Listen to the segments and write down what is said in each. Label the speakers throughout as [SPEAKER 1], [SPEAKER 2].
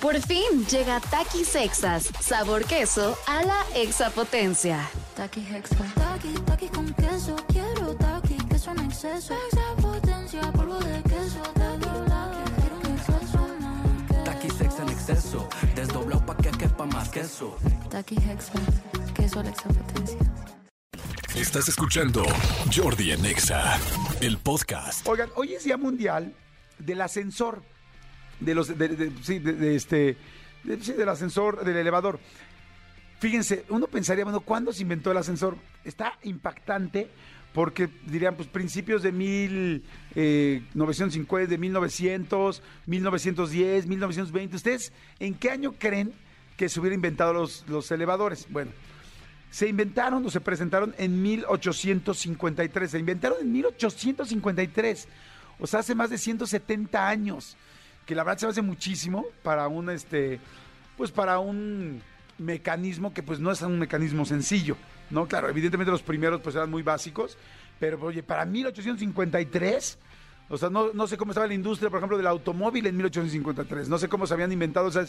[SPEAKER 1] Por fin llega Takis Sexas, sabor queso a la exapotencia.
[SPEAKER 2] Taki Hexa. Taki, taki con queso. Quiero taki, queso en exceso. Exapotencia, polvo de queso. Taki, taki, quiero un exceso más.
[SPEAKER 3] En exceso, desdoblado pa' que quepa más queso.
[SPEAKER 2] Taki Hexa. Queso a la exapotencia.
[SPEAKER 4] Estás escuchando Jordi en Exa, el podcast.
[SPEAKER 5] Oigan, hoy es Día Mundial del Ascensor. De los, de, de- de, este, del ascensor, del elevador. Fíjense, uno pensaría, bueno, ¿cuándo se inventó el ascensor? Está impactante porque dirían, pues principios de 1950, de 1900, 1910, 1920. ¿Ustedes en qué año creen que se hubieran inventado los, los elevadores? Bueno, se inventaron o se presentaron en 1853. Se inventaron en 1853. O sea, hace más de 170 años. Que la verdad se hace muchísimo para un este. Pues para un mecanismo que pues no es un mecanismo sencillo. ¿No? Claro, evidentemente los primeros pues eran muy básicos. Pero oye, para 1853. O sea, no, no sé cómo estaba la industria, por ejemplo, del automóvil en 1853. No sé cómo se habían inventado. O sea,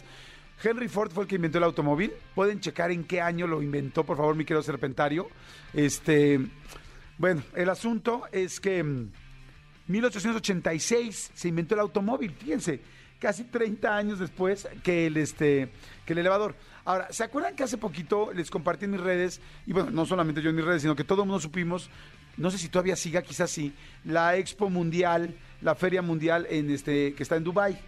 [SPEAKER 5] Henry Ford fue el que inventó el automóvil. Pueden checar en qué año lo inventó, por favor, mi querido serpentario. Este, bueno, el asunto es que mm, 1886 se inventó el automóvil. Fíjense, casi 30 años después que el este que el elevador. Ahora, ¿se acuerdan que hace poquito les compartí en mis redes y bueno, no solamente yo en mis redes, sino que todo el mundo supimos, no sé si todavía siga, quizás sí, la Expo Mundial, la Feria Mundial en este que está en Dubai.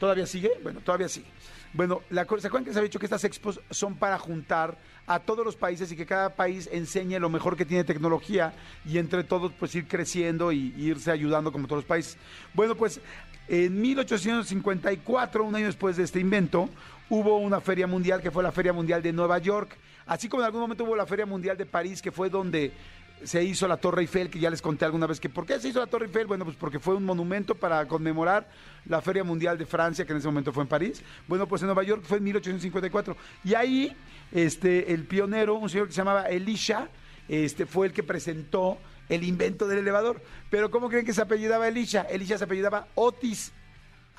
[SPEAKER 5] ¿Todavía sigue? Bueno, todavía sigue. Bueno, la, ¿se acuerdan que se había dicho que estas expos son para juntar a todos los países y que cada país enseñe lo mejor que tiene tecnología y entre todos pues ir creciendo y irse ayudando como todos los países? Bueno, pues en 1854, un año después de este invento, hubo una feria mundial que fue la Feria Mundial de Nueva York. Así como en algún momento hubo la Feria Mundial de París, que fue donde se hizo la Torre Eiffel, que ya les conté alguna vez que ¿por qué se hizo la Torre Eiffel? Bueno, pues porque fue un monumento para conmemorar la Feria Mundial de Francia, que en ese momento fue en París. Bueno, pues en Nueva York fue en 1854. Y ahí, este, el pionero, un señor que se llamaba Elisha, este, fue el que presentó el invento del elevador. Pero ¿cómo creen que se apellidaba Elisha? Elisha se apellidaba Otis.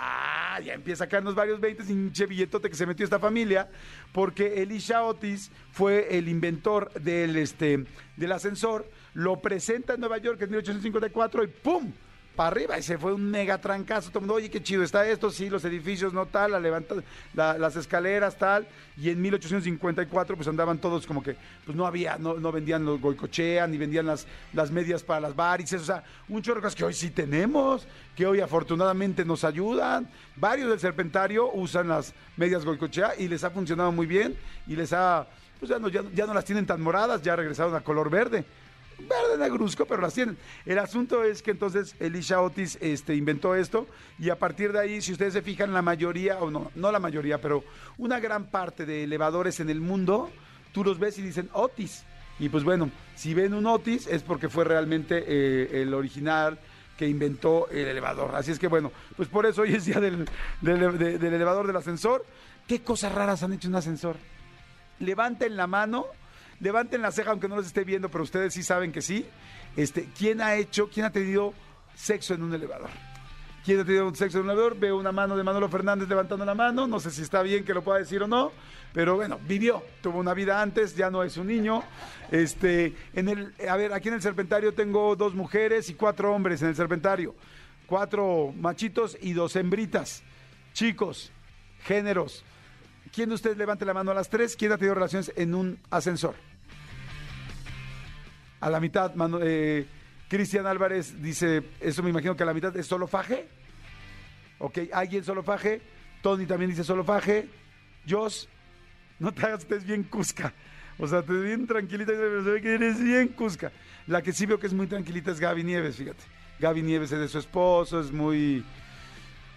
[SPEAKER 5] Ah, ya empieza a caernos varios 20 hinche billetote que se metió esta familia, porque Elisha Otis fue el inventor del, este, del ascensor, lo presenta en Nueva York en 1854 y ¡pum! Para arriba, y se fue un mega trancazo. Todo el mundo, oye, qué chido está esto, sí, los edificios, no tal, la levanta, la- las escaleras, tal. Y en 1854, pues andaban todos como que, pues no había, no, no vendían los goicochea, ni vendían las, las medias para las varices, o sea, un chorro que hoy sí tenemos, que hoy afortunadamente nos ayudan. Varios del Serpentario usan las medias goicochea y les ha funcionado muy bien y les ha, pues ya no, ya, ya no las tienen tan moradas, ya regresaron a color verde verde negruzco, pero las tienen. El asunto es que entonces Elisha Otis este, inventó esto y a partir de ahí, si ustedes se fijan, la mayoría, o no, no la mayoría, pero una gran parte de elevadores en el mundo, tú los ves y dicen Otis. Y pues bueno, si ven un Otis es porque fue realmente eh, el original que inventó el elevador. Así es que bueno, pues por eso hoy es día del, del- de- del elevador del ascensor. ¿Qué cosas raras han hecho un ascensor? levanten la mano, levanten la ceja aunque no los esté viendo, pero ustedes sí saben que sí. Este, ¿quién ha hecho, quién ha tenido sexo en un elevador? ¿Quién ha tenido sexo en un elevador? Veo una mano de Manolo Fernández levantando la mano, no sé si está bien que lo pueda decir o no, pero bueno, vivió, tuvo una vida antes, ya no es un niño. Este, en el, a ver, aquí en el Serpentario tengo dos mujeres y cuatro hombres en el Serpentario. Cuatro machitos y dos hembritas. Chicos, géneros, ¿Quién de ustedes levante la mano a las tres? ¿Quién ha tenido relaciones en un ascensor? A la mitad, eh, Cristian Álvarez dice, eso me imagino que a la mitad es solo faje. Ok, ¿alguien solo faje? Tony también dice solo faje. Jos, no te hagas, estés bien cusca. O sea, te bien tranquilita, pero se ve que eres bien cusca. La que sí veo que es muy tranquilita es Gaby Nieves, fíjate. Gaby Nieves es de su esposo, es muy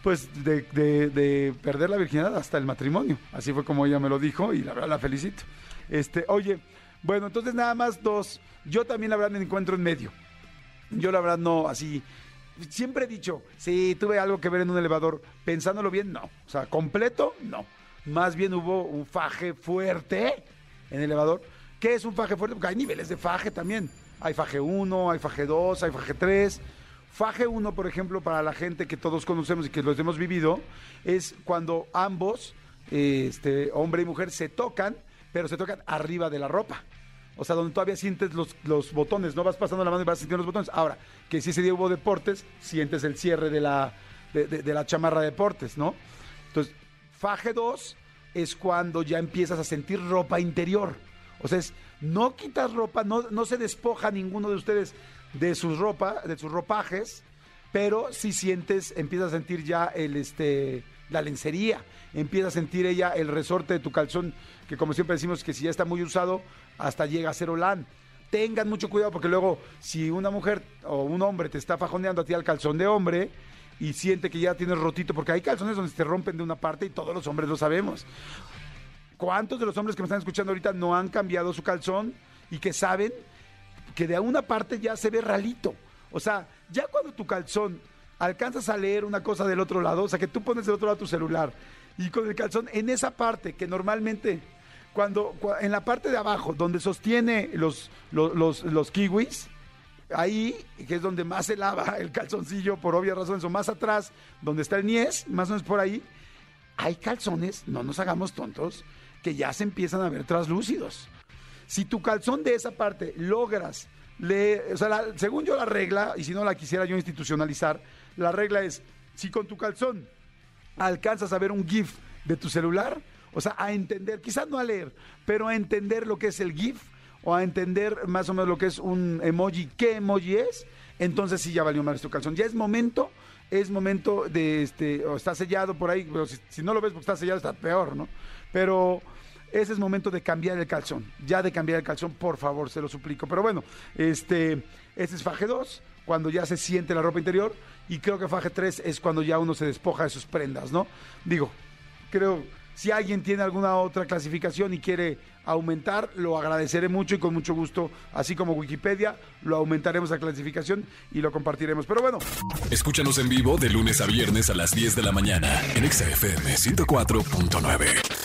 [SPEAKER 5] pues de, de- de perder la virginidad hasta el matrimonio. Así fue como ella me lo dijo y la verdad la felicito. Este, oye, bueno, entonces nada más dos. Yo también la verdad me encuentro en medio. Yo la verdad no, así. Siempre he dicho, si tuve algo que ver en un elevador, pensándolo bien, no. O sea, completo, no. Más bien hubo un faje fuerte en el elevador. ¿Qué es un faje fuerte? Porque hay niveles de faje también. Hay faje 1, hay faje 2, hay faje 3. Faje 1, por ejemplo, para la gente que todos conocemos y que los hemos vivido, es cuando ambos este, hombre y mujer, se tocan, pero se tocan arriba de la ropa. O sea, donde todavía sientes los, los botones, no vas pasando la mano y vas sintiendo los botones. Ahora, que si ese día hubo deportes, sientes el cierre de la, de, la chamarra de deportes, ¿no? Entonces, faje 2 es cuando ya empiezas a sentir ropa interior. O sea, es, no quitas ropa, no, no se despoja ninguno de ustedes de sus ropa, de sus ropajes, pero si sientes, empiezas a sentir ya el este la lencería, empieza a sentir ella el resorte de tu calzón, que como siempre decimos que si ya está muy usado, hasta llega a ser olán. Tengan mucho cuidado porque luego si una mujer o un hombre te está fajoneando a ti al calzón de hombre y siente que ya tienes rotito, porque hay calzones donde se rompen de una parte y todos los hombres lo sabemos. ¿Cuántos de los hombres que me están escuchando ahorita no han cambiado su calzón y que saben que de una parte ya se ve ralito? O sea, ya cuando tu calzón alcanzas a leer una cosa del otro lado, o sea, que tú pones del otro lado tu celular y con el calzón en esa parte que normalmente cuando cua- en la parte de abajo donde sostiene los los, los, los kiwis ahí que es donde más se lava el calzoncillo por obvias razones o más atrás donde está el niés más o menos por ahí hay calzones no nos hagamos tontos que ya se empiezan a ver traslúcidos. Si tu calzón de esa parte logras leer, o sea, según yo la regla, y si no la quisiera yo institucionalizar, la regla es, si con tu calzón alcanzas a ver un GIF de tu celular, o sea, a entender, quizás no a leer, pero a entender lo que es el GIF o a entender más o menos lo que es un emoji, qué emoji es, entonces sí ya valió más tu calzón. Ya es momento, es momento de, este, o está sellado por ahí, pero si, si no lo ves porque está sellado está peor, ¿no? Pero ese es momento de cambiar el calzón. Ya de cambiar el calzón, por favor, se lo suplico. Pero bueno, este, este es faje 2, cuando ya se siente la ropa interior. Y creo que faje 3 es cuando ya uno se despoja de sus prendas, ¿no? Digo, creo, si alguien tiene alguna otra clasificación y quiere aumentar, lo agradeceré mucho y con mucho gusto, así como Wikipedia, lo aumentaremos la clasificación y lo compartiremos. Pero bueno,
[SPEAKER 4] Escúchanos en vivo de lunes a viernes a las 10 de la mañana en Exa FM 104.9.